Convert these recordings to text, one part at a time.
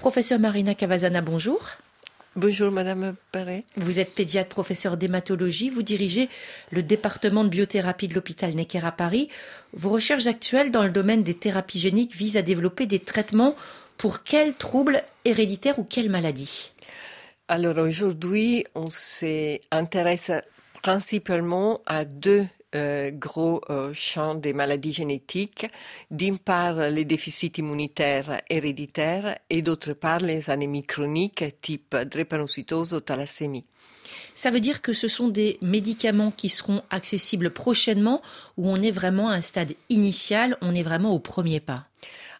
Professeur Marina Cavazana, bonjour. Bonjour Madame Paré. Vous êtes pédiatre professeur d'hématologie, vous dirigez le département de biothérapie de l'hôpital Necker à Paris. Vos recherches actuelles dans le domaine des thérapies géniques visent à développer des traitements pour quels troubles héréditaires ou quelles maladies? Alors aujourd'hui, on s'intéresse principalement à deux euh, gros euh, champ des maladies génétiques, d'une part les déficits immunitaires héréditaires et d'autre part les anémies chroniques type drépanocytose ou thalassémie. Ça veut dire que ce sont des médicaments qui seront accessibles prochainement ou on est vraiment à un stade initial, on est vraiment au premier pas?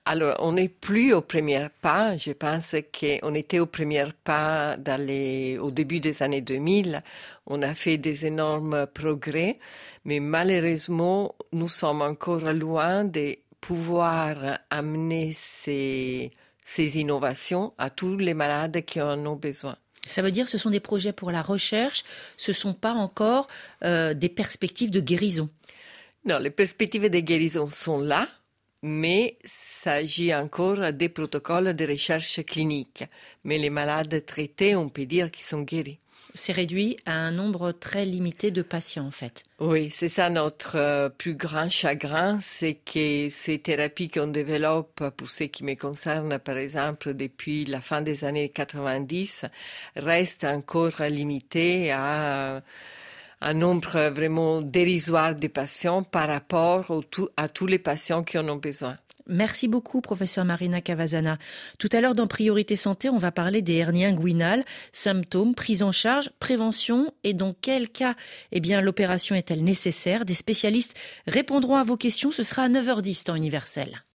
Alors, on n'est plus au premier pas. Je pense qu'on était au premier pas dans les, au début des années 2000. On a fait des énormes progrès, mais malheureusement, nous sommes encore loin de pouvoir amener ces, ces innovations à tous les malades qui en ont besoin. Ça veut dire que ce sont des projets pour la recherche, ce ne sont pas encore euh, des perspectives de guérison. Non, les perspectives de guérison sont là, mais s'agit encore des protocoles de recherche clinique. Mais les malades traités, on peut dire qu'ils sont guéris. C'est réduit à un nombre très limité de patients, en fait. Oui, c'est ça notre euh, plus grand chagrin, c'est que ces thérapies qu'on développe, pour ce qui me concerne, par exemple, depuis la fin des années 90, restent encore limitées à un nombre vraiment dérisoire de patients par rapport à tous les patients qui en ont besoin. Merci beaucoup, professeur Marina Cavazana. Tout à l'heure, dans Priorité Santé, on va parler des hernies inguinales, symptômes, prise en charge, prévention et dans quel cas, eh l'opération est-elle nécessaire? Des spécialistes répondront à vos questions. Ce sera à 9h10 temps universel.